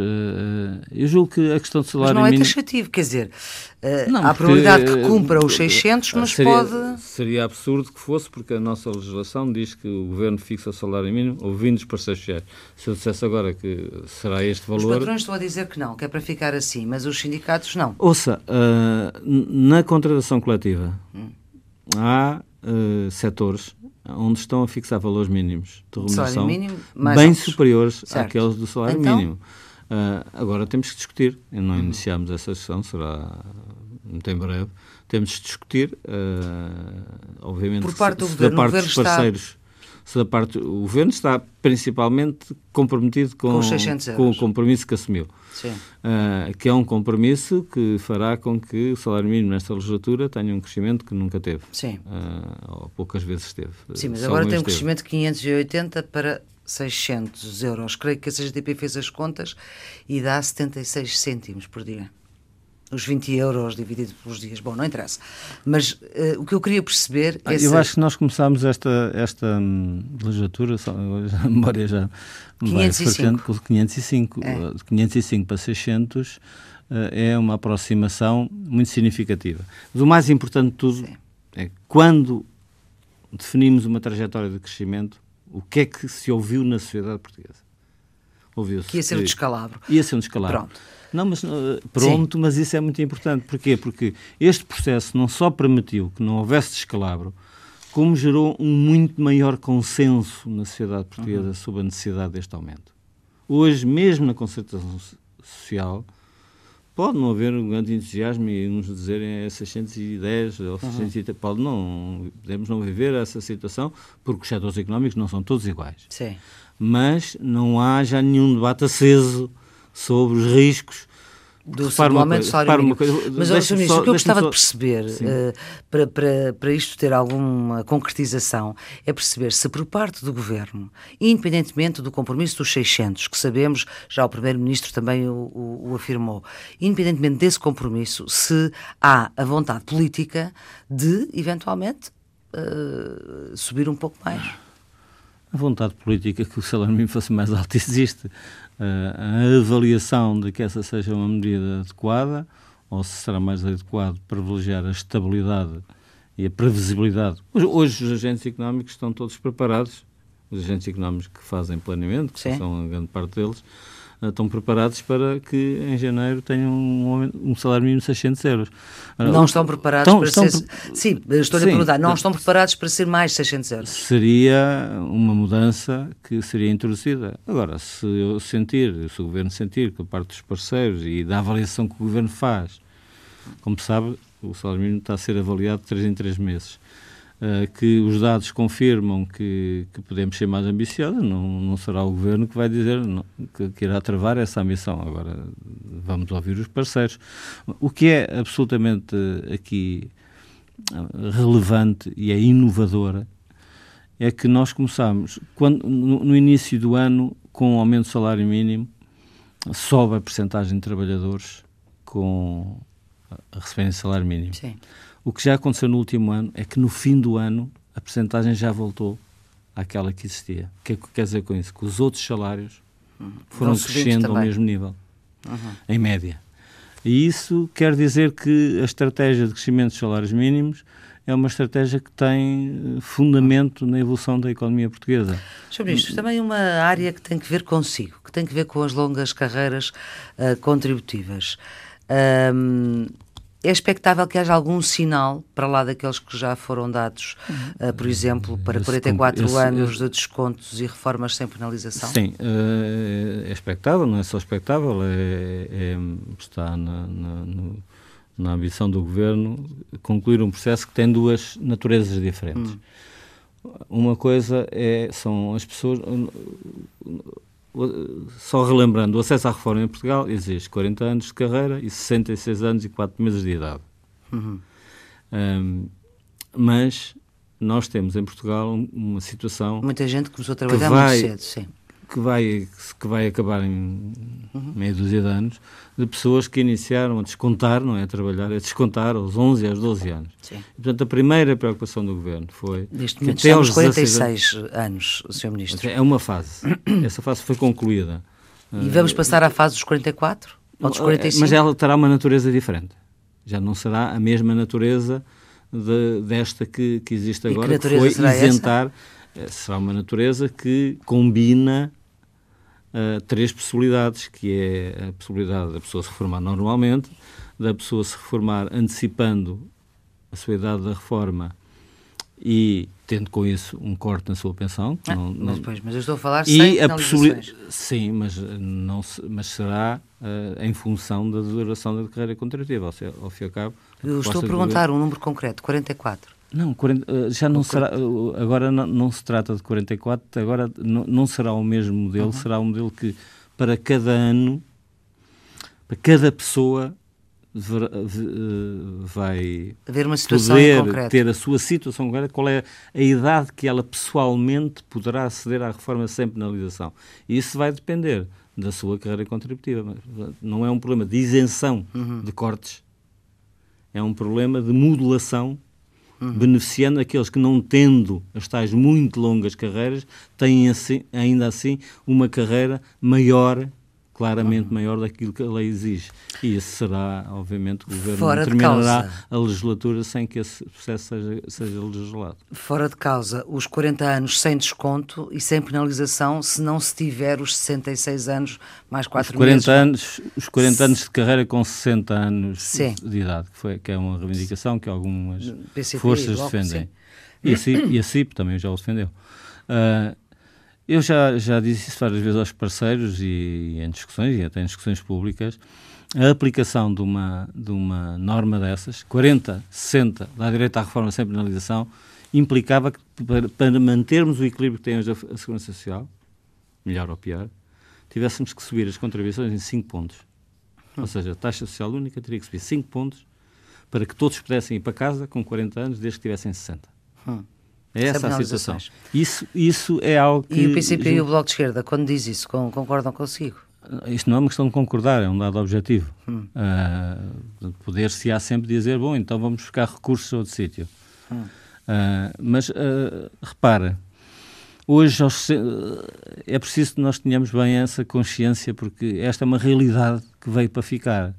eu julgo que a questão do salário mínimo... Mas não é taxativo, quer dizer, uh, não, há a probabilidade que cumpra os 600, mas seria, pode... Seria absurdo que fosse, porque a nossa legislação diz que o Governo fixa o salário mínimo ouvindo os parceiros sociais. Se eu dissesse agora que será este valor... Os patrões estão a dizer que não, que é para ficar assim, mas os sindicatos não. Ouça, uh, na contratação coletiva hum. há setores onde estão a fixar valores mínimos de remuneração mínimo, bem altos. superiores certo. àqueles do salário então? mínimo. Uh, agora temos que discutir. Não uhum. iniciamos essa sessão, será muito em breve. Temos que discutir, uh, obviamente, Por parte do se, governo, da parte dos parceiros. Está se da parte o governo está principalmente comprometido com, com, com o compromisso que assumiu. Uh, que é um compromisso que fará com que o salário mínimo nesta legislatura tenha um crescimento que nunca teve. Sim. Uh, ou poucas vezes teve. Sim, mas agora tem um crescimento de 580 para 600 euros. Creio que a CGTP fez as contas e dá 76 cêntimos por dia os 20 euros dividido pelos dias. Bom, não interessa. Mas uh, o que eu queria perceber é. Eu acho que nós começámos esta, esta hum, legislatura, só, a memória já. 505. 505. É. 505 para 600 uh, é uma aproximação muito significativa. Mas o mais importante de tudo Sim. é quando definimos uma trajetória de crescimento, o que é que se ouviu na sociedade portuguesa? Ouviu-se. Que ia ser um descalabro. Ia ser um descalabro. Pronto. Não, mas uh, pronto, Sim. mas isso é muito importante. Porquê? Porque este processo não só permitiu que não houvesse descalabro, como gerou um muito maior consenso na sociedade portuguesa uhum. sobre a necessidade deste aumento. Hoje, mesmo na concertação social, pode não haver um grande entusiasmo e uns dizerem é 610 ou 630, uhum. pode não, podemos não viver essa situação, porque os setores económicos não são todos iguais. Sim. Mas não há já nenhum debate aceso sobre os riscos do, aumento do salário mínimo. Mas, Sr. Ministro, o que eu gostava só... de perceber, uh, para, para, para isto ter alguma concretização, é perceber se por parte do Governo, independentemente do compromisso dos 600, que sabemos, já o Primeiro-Ministro também o, o, o afirmou, independentemente desse compromisso, se há a vontade política de, eventualmente, uh, subir um pouco mais. A vontade política que o salário mínimo fosse mais alto existe a avaliação de que essa seja uma medida adequada ou se será mais adequado privilegiar a estabilidade e a previsibilidade. Hoje, hoje os agentes económicos estão todos preparados, os agentes económicos que fazem planeamento, que Sim. são a grande parte deles, eh, estão preparados para que em janeiro tenham um, um salário mínimo de 600 euros. Não estão preparados estão, para estão ser... Pre... Sim, estou-lhe a perguntar, não estão preparados para ser mais 600 euros? Seria uma mudança que seria introduzida. Agora, se eu sentir, se o Governo sentir que a parte dos parceiros e da avaliação que o Governo faz, como sabe, o salário mínimo está a ser avaliado de 3 em 3 meses. Uh, que os dados confirmam que, que, podemos ser mais ambiciosos, não, não será o governo que vai dizer não, que, que, irá travar essa ambição. Agora vamos ouvir os parceiros. O que é absolutamente aqui eh, relevante e é inovadora é que nós começamos, quando, no, no início do ano, com o aumento do salário mínimo, sobe a percentagem de trabalhadores com a receberem salário mínimo. Sim. O que já aconteceu no último ano é que no fim do ano a percentagem já voltou àquela que existia. O que é que quer dizer com isso? Que os outros salários uhum. foram crescendo ao mesmo nível, uhum. em média. E isso quer dizer que a estratégia de crescimento dos salários mínimos é uma estratégia que tem eh, fundamento na evolução da economia portuguesa. Sr. Ministro, também uma área que tem que ver consigo, que tem que ver com as longas carreiras uh, contributivas. Um, é expectável que haja algum sinal para lá daqueles que já foram dados, uh, por exemplo, para 44 esse, anos esse, de descontos e reformas sem penalização? Sim, uh, é expectável, não é só expectável, é, é está na, na, no, na, ambição do governo concluir um processo que tem duas naturezas diferentes. Hum. Uma coisa é, são as pessoas só relembrando, o acesso à reforma em Portugal exige 40 anos de carreira e 66 anos e 4 meses de idade. Uhum. Um, mas nós temos em Portugal uma situação. Muita gente começou a trabalhar vai, muito cedo, sim que vai, que vai acabar em meia dúzia de anos, de pessoas que iniciaram a descontar, não é a trabalhar, a descontar aos 11 e aos 12 anos. Sim. E, portanto, a primeira preocupação do Governo foi... Neste momento até aos 46 anos, anos, Sr. Ministro. É uma fase. *clears throat* Essa fase foi concluída. E vamos passar à fase dos 44? Ou dos 45? Mas ela terá uma natureza diferente. Já não será a mesma natureza de, desta que, que existe agora, que, que foi isentar... Essa? Será uma natureza que combina uh, três possibilidades, que é a possibilidade da pessoa se reformar normalmente, da pessoa se reformar antecipando a sua idade da reforma e tendo com isso um corte na sua pensão. Ah, não, mas, Pois, mas eu estou a falar e sem a possibilidade Sim, mas, não, mas será uh, em função da duração da carreira contributiva, ou seja, ao fim e ao cabo... Eu estou a perguntar um número concreto, 44. Não, 40, eh, já não será. Eh, agora não, não, se trata de 44, agora não, não será o mesmo modelo, uhum. será um modelo que para cada ano, para cada pessoa, eh, vai Haver uma situação poder ter a sua situação concreta, qual é a idade que ela pessoalmente poderá aceder à reforma sem penalização. E isso vai depender da sua carreira contributiva. Não é um problema de isenção uhum. de cortes, é um problema de modulação uhum. beneficiando aqueles que, não tendo as tais muito longas carreiras, têm assim, ainda assim uma carreira maior claramente uhum. maior daquilo que a lei exige. E esse será, obviamente, o Governo Fora terminará a legislatura sem que esse processo seja, seja legislado. Fora de causa, os 40 anos sem desconto e sem penalização se não se tiver os 66 anos mais 4 os 40 meses. Anos, os 40 anos de carreira com 60 anos sim. de idade, que, foi, que é uma reivindicação que algumas PCP, forças defendem. Sim. E a, CIP, e a CIP também já o defendeu. Uh, eu já, já disse isso várias vezes aos parceiros e, em discussões, e até em discussões públicas, a aplicação de uma, de uma norma dessas, 40, 60, dá direito à reforma sem penalização, implicava que para, para mantermos o equilíbrio que tem hoje a, a Segurança Social, melhor ou pior, tivéssemos que subir as contribuições em 5 pontos. Ou seja, a taxa social única teria que subir 5 pontos para que todos pudessem ir para casa com 40 anos, desde que tivessem 60. Hum. É essa a situação. Isso, isso é algo que... E o PCP e o Bloco de Esquerda, quando diz isso, concordam consigo? Isto não é uma questão de concordar, é um dado objetivo. Hum. Uh, Poder-se há sempre dizer, bom, então vamos buscar recursos a outro sítio. Hum. Uh, mas, uh, repara, hoje é preciso que nós tenhamos bem essa consciência, porque esta é uma realidade que veio para ficar.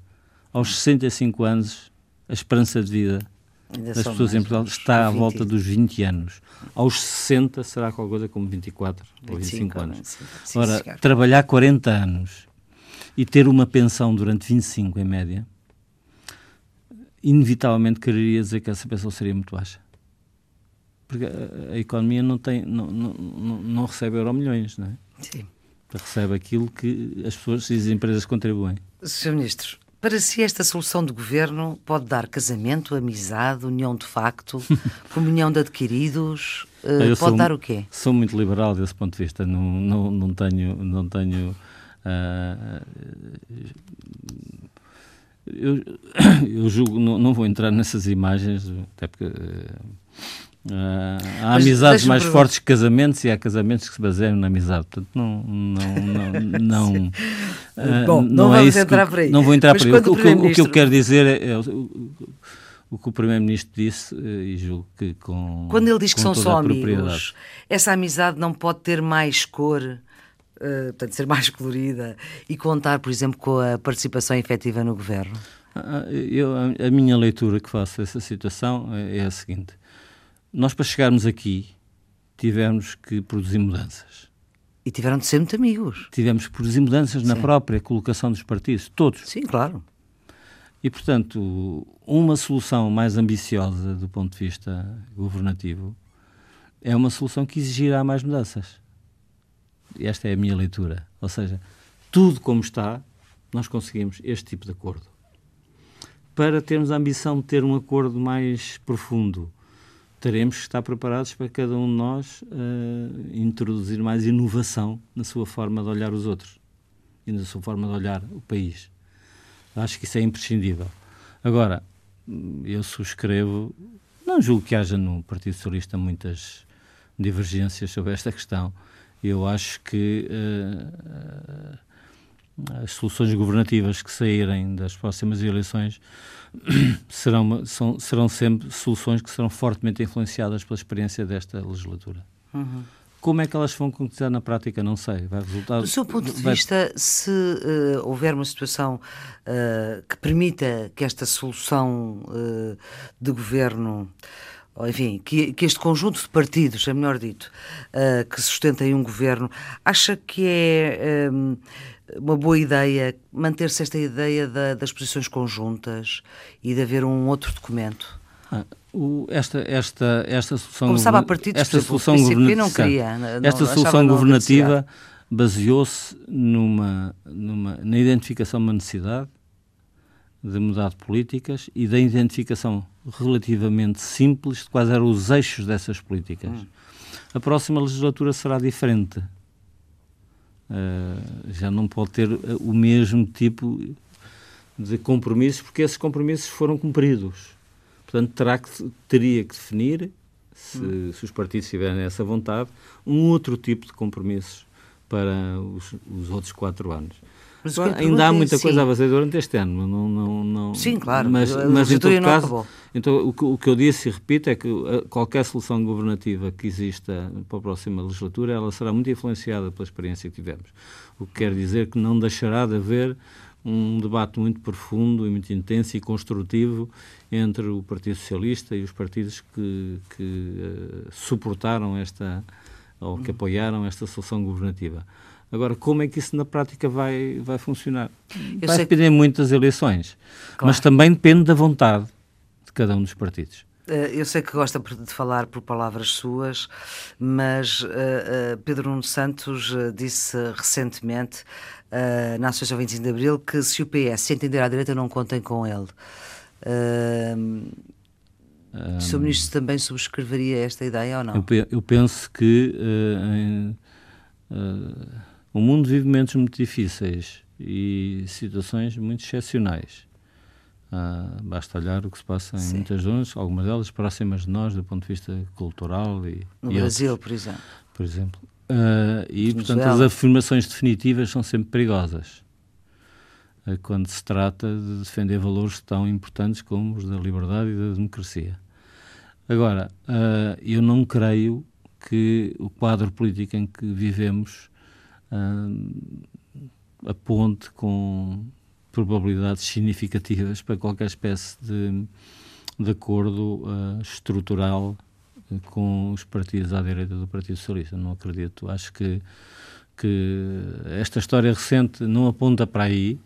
Aos 65 anos, a esperança de vida Ainda das pessoas em Portugal está à volta dos 20 anos. Aos 60 será qualquer coisa como 24 25, ou 25 anos. Ora, trabalhar 40 anos e ter uma pensão durante 25 em média, inevitavelmente quereria dizer que essa pensão seria muito baixa. Porque a, a economia não, tem, não, não, não recebe euro milhões, não é? Sim. Recebe aquilo que as pessoas e as empresas contribuem. Sr. Ministro, para si, esta solução de governo pode dar casamento, amizade, união de facto, *laughs* comunhão de adquiridos? Uh, pode sou, dar o quê? Sou muito liberal desse ponto de vista. Não, não, não tenho. Não tenho uh, eu, *coughs* eu julgo, não, não, vou entrar nessas imagens, até porque. Uh, Uh, há Mas amizades mais fortes que casamentos e há casamentos que se baseiam na amizade. Portanto, não. não, não, *laughs* não, uh, Bom, não, não é vamos entrar que, por aí. Não vou entrar Mas por aí. O, o, o, que eu quero dizer é. é o, o que o Primeiro-Ministro disse, eh, e julgo que com. Quando ele diz que são só amigos, essa amizade não pode ter mais cor, uh, portanto, ser mais *laughs* colorida e contar, por exemplo, com a participação efetiva no governo? Ah, eu, a, a minha leitura que faço dessa situação é, é a seguinte: nós, para chegarmos aqui, tivemos que produzir mudanças. E tiveram de ser muito amigos. Tivemos que produzir mudanças Sim. na própria colocação dos partidos, todos. Sim, claro. E, portanto, uma solução mais ambiciosa do ponto de vista governativo é uma solução que exigirá mais mudanças. Esta é a minha leitura. Ou seja, tudo como está, nós conseguimos este tipo de acordo. Para termos a ambição de ter um acordo mais profundo, teremos que estar preparados para cada um de nós uh, introduzir mais inovação na sua forma de olhar os outros e na sua forma de olhar o país. Acho que isso é imprescindível. Agora, eu subscrevo, não julgo que haja no Partido Socialista muitas divergências sobre esta questão. Eu acho que uh, as soluções governativas que saírem das próximas eleições *coughs* serão, são, serão sempre soluções que serão fortemente influenciadas pela experiência desta legislatura. Uhum. Como é que elas vão concretizar na prática? Não sei. Vai resultar. Do seu ponto de vai... vista, se uh, houver uma situação uh, que permita que esta solução uh, de governo enfim, que, que, este conjunto de partidos, é melhor dito, uh, que sustentem um governo, acha que é um, uma boa ideia manter-se esta ideia da, das posições conjuntas e de haver um outro documento? Ah, o, esta, esta, esta solução, Começava a partir de, esta solução governativa, não queria, não, esta solução governativa baseou-se numa, numa, na identificação de uma necessidade de mudar de políticas e da identificação relativamente simples de quais eram os eixos dessas políticas. Hum. A próxima legislatura será diferente. Uh, já não pode ter o mesmo tipo de compromissos, porque esses compromissos foram cumpridos. Portanto, terá que, teria que definir, se, hum. se os partidos tiverem essa vontade, um outro tipo de compromissos para os, os outros quatro anos. Mas ainda há muita coisa sim. a fazer durante este ano. Não, não, não, sim, claro. Mas, mas em todo caso, então, o, que, o que eu disse e repito é que uh, qualquer solução governativa que exista para a próxima legislatura, ela será muito influenciada pela experiência que tivemos. O que quer dizer que não deixará de haver um debate muito profundo e muito intenso e construtivo entre o Partido Socialista e os partidos que, que uh, suportaram esta ou que apoiaram esta solução governativa. Agora, como é que isso na prática vai, vai funcionar? Eu vai depender que... muito das eleições, claro. mas também depende da vontade de cada um dos partidos. Eh, eu sei que gosta de falar por palavras suas, mas uh, uh, Pedro Nuno Santos disse recentemente na Associação 25 de Abril que se o PS se entender à direita não contem com ele. Um, o Sr. Ministro também subscreveria esta ideia ou não? Eu, eu penso que em, o mundo vive momentos muito difíceis e situações muito excepcionais. Uh, basta olhar o que se passa em Sim. muitas zonas, algumas delas próximas de nós do ponto de vista cultural e no e Brasil, outros, por exemplo. Por exemplo. Uh, e portanto as afirmações definitivas são sempre perigosas uh, quando se trata de defender valores tão importantes como os da liberdade e da democracia. Agora, eu não creio que o quadro político em que vivemos aponte com probabilidades significativas para qualquer espécie de, de acordo uh, estrutural com os partidos à direita do Partido Socialista. Não acredito. Acho que, que esta história recente não aponta para aí,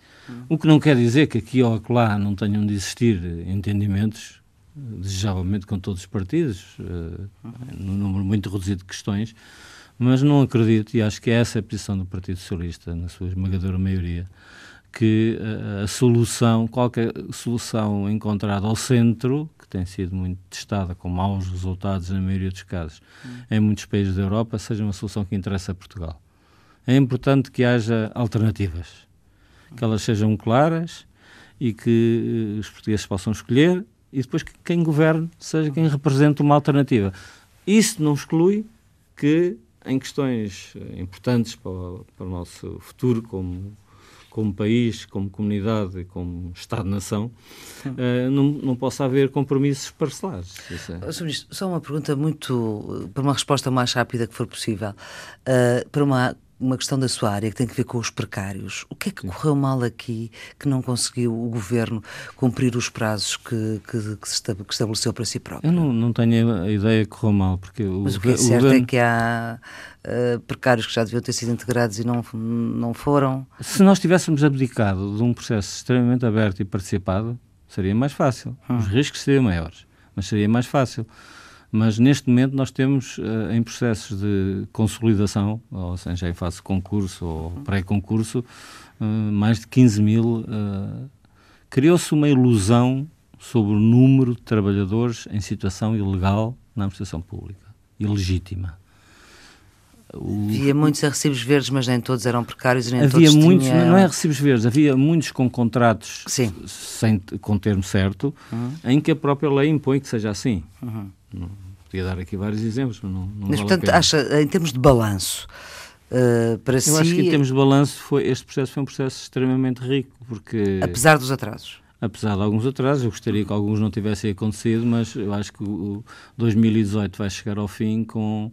o que não quer dizer que aqui ou acolá não tenham de existir entendimentos, desejavelmente com todos os partidos, uh, num número muito reduzido de questões, mas não acredito, e acho que essa é a posição do Partido Socialista, na sua esmagadora maioria, que a, eh, a solução, qualquer solução encontrada ao centro, que tem sido muito testada com maus resultados na maioria dos casos, hum. em muitos países da Europa, seja uma solução que interessa a Portugal. É importante que haja alternativas, que elas sejam claras e que uh, os portugueses possam escolher e depois que quem governe seja quem represente uma alternativa. Isso não exclui que em questões eh, importantes para o, para o nosso futuro como como país, como comunidade e como Estado-nação, uh, não, não possa haver compromissos parcelares. É. Só uma pergunta muito, para uma resposta mais rápida que for possível, uh, para uma uma questão da sua área que tem a ver com os precários. O que é que correu mal aqui que não conseguiu o governo cumprir os prazos que, que, que, estabeleceu para si próprio? Eu não, não tenho a ideia que correu mal, porque o Mas o que é certo governo... é que há uh, precários que já deviam ter sido integrados e não, não foram. Se nós tivéssemos abdicado de um processo extremamente aberto e participado, seria mais fácil. Hum. Os riscos seriam maiores, mas seria mais fácil mas neste momento nós temos uh, em processos de consolidação, ou seja, em fase de concurso ou pré-concurso, uh, mais de 15 mil. Uh, Criou-se uma ilusão sobre o número de trabalhadores em situação ilegal na administração pública, ilegítima. O... Havia muitos a recibos verdes, mas nem todos eram precários nem havia todos muitos, tinham... Não é recibos verdes, havia muitos com contratos Sim. sem, com termo certo, uhum. em que a própria lei impõe que seja assim. Uhum. Não, podia dar aqui vários exemplos, mas não, não Mas, vale portanto, acha, em termos de balanço, uh, para Eu si... acho que em termos de balanço, foi, este processo foi um processo extremamente rico, porque... Apesar dos atrasos? Apesar de alguns atrasos, eu gostaria que alguns não tivessem acontecido, mas eu acho que o 2018 vai chegar ao fim com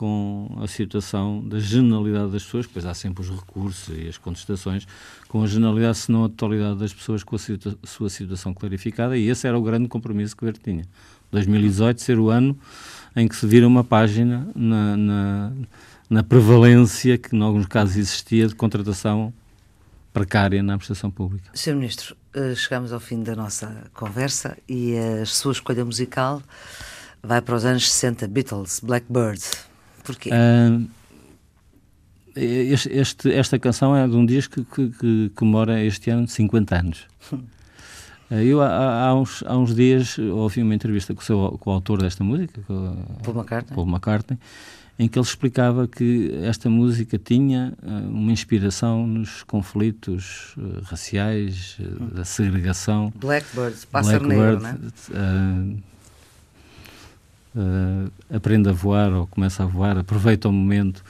com a situação da generalidade das pessoas, pois há sempre os recursos e as contestações, com a generalidade, se não a totalidade das pessoas com a situa sua situação clarificada, e esse era o grande compromisso que o tinha. 2018 ser o ano em que se vira uma página na, na, na prevalência que, em alguns casos, existia de contratação precária na administração pública. Sr. Ministro, eh, chegamos ao fim da nossa conversa e a sua escolha musical vai para os anos 60, Beatles, Blackbird. Porquê? Uh, este, esta canção é de um disco que, que comemora este ano 50 anos. *laughs* Ah, eu, há, há, uns, há uns dias, ouvi uma entrevista com o, seu, com o autor desta música, Paul McCartney. Paul McCartney, em que ele explicava que esta música tinha uh, uma inspiração nos conflitos uh, raciais, uh, da segregação. Blackbird, pássaro Blackbird, negro, né? uh, aprende a voar ou começa a voar, aproveita o momento.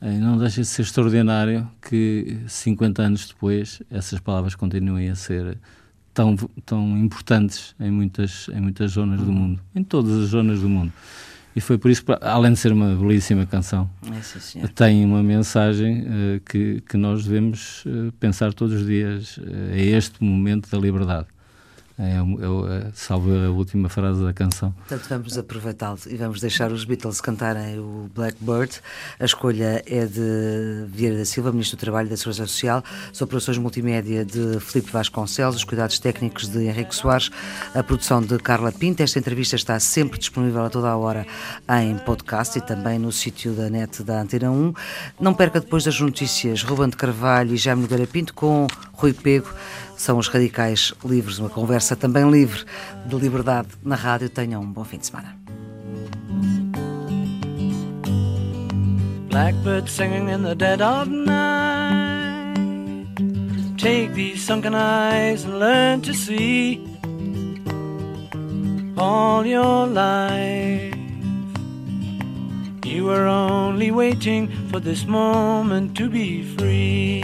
Uh, não deixa de ser extraordinário que 50 anos depois essas palavras continuem a ser tão, tão importantes em muitas, em muitas zonas do mundo, em todas as zonas do mundo. E foi por isso, além de ser uma belíssima canção, é, tem uma mensagem uh, que, que nós devemos uh, pensar todos os dias. Uh, é este momento da liberdade. É, é, salvo a última frase da canção. Portanto, vamos aproveitá-lo e vamos deixar os Beatles cantarem o Blackbird. A escolha é de Vieira da Silva, Ministro do Trabalho e da Segurança Social, as operações multimédia de Filipe Vasconcelos, os cuidados técnicos de Henrique Soares, a produção de Carla Pinto. Esta entrevista está sempre disponível a toda a hora em podcast e também no sítio da net da Antena 1. Não perca depois das notícias Ruben de Carvalho e Jaime Nogueira Pinto com Rui Pego são os Radicais Livres, uma conversa também livre de liberdade na rádio. Tenham um bom fim de semana. Blackbird singing in the dead of night. Take these sunken eyes and learn to see all your life. You were only waiting for this moment to be free.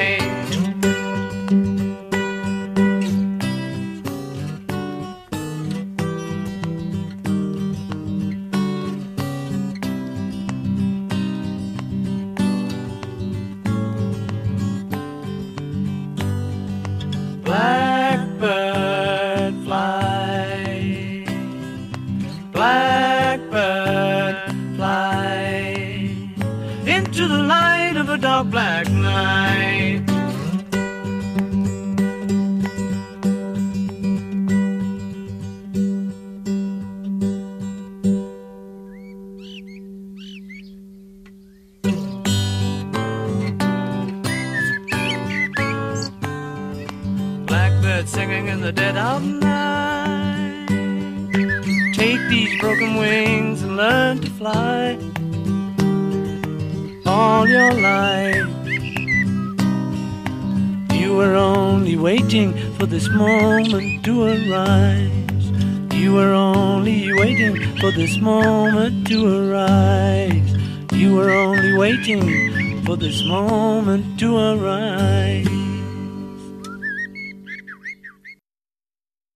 Fly all your life. You were only waiting for this moment to arise. You were only waiting for this moment to arise. You were only waiting for this moment to arise.